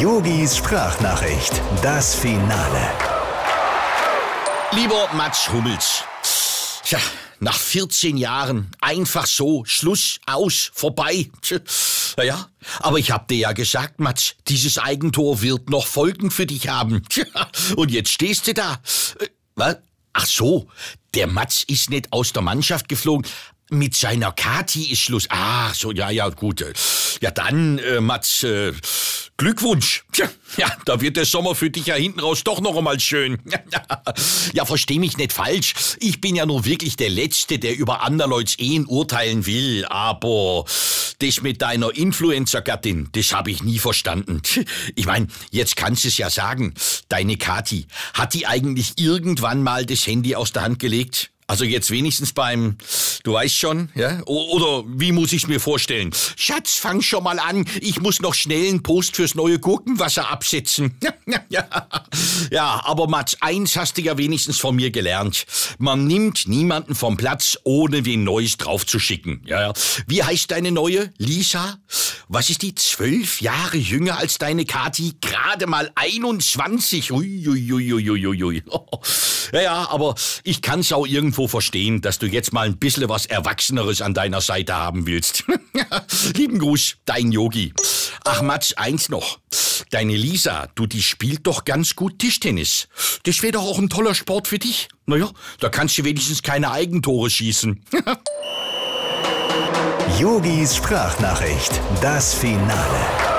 Yogis Sprachnachricht, das Finale. Lieber Mats Hummels, tja, nach 14 Jahren einfach so, Schluss, aus, vorbei. Naja, aber ich hab dir ja gesagt, Mats, dieses Eigentor wird noch Folgen für dich haben. Tja, Und jetzt stehst du da. Äh, Was? Ach so, der Mats ist nicht aus der Mannschaft geflogen. Mit seiner Kati ist Schluss. Ah, so, ja, ja, gut. äh, Ja, dann, äh, Mats, äh, Glückwunsch. Tja, ja, da wird der Sommer für dich ja hinten raus doch noch einmal schön. ja, versteh mich nicht falsch. Ich bin ja nur wirklich der Letzte, der über anderleuts Ehen urteilen will. Aber das mit deiner Influencer-Gattin, das habe ich nie verstanden. Ich mein, jetzt kannst du es ja sagen. Deine Kati, hat die eigentlich irgendwann mal das Handy aus der Hand gelegt? Also jetzt wenigstens beim, du weißt schon, ja? Oder wie muss ich's mir vorstellen? Schatz, fang schon mal an. Ich muss noch schnell einen Post fürs neue Gurkenwasser absetzen. ja, ja, aber Mats, eins hast du ja wenigstens von mir gelernt. Man nimmt niemanden vom Platz, ohne wen Neues draufzuschicken. Ja, ja. Wie heißt deine neue? Lisa? Was ist die? Zwölf Jahre jünger als deine Kati? Gerade mal 21. Ui, ui, ui, ui, ui, ui. Ja, ja, aber ich kann's auch irgendwo verstehen, dass du jetzt mal ein bisschen was Erwachseneres an deiner Seite haben willst. Lieben Gruß, dein Yogi. Ach, Mats, eins noch. Deine Lisa, du, die spielt doch ganz gut Tischtennis. Das wäre doch auch ein toller Sport für dich. Naja, da kannst du wenigstens keine Eigentore schießen. Yogis Sprachnachricht, das Finale.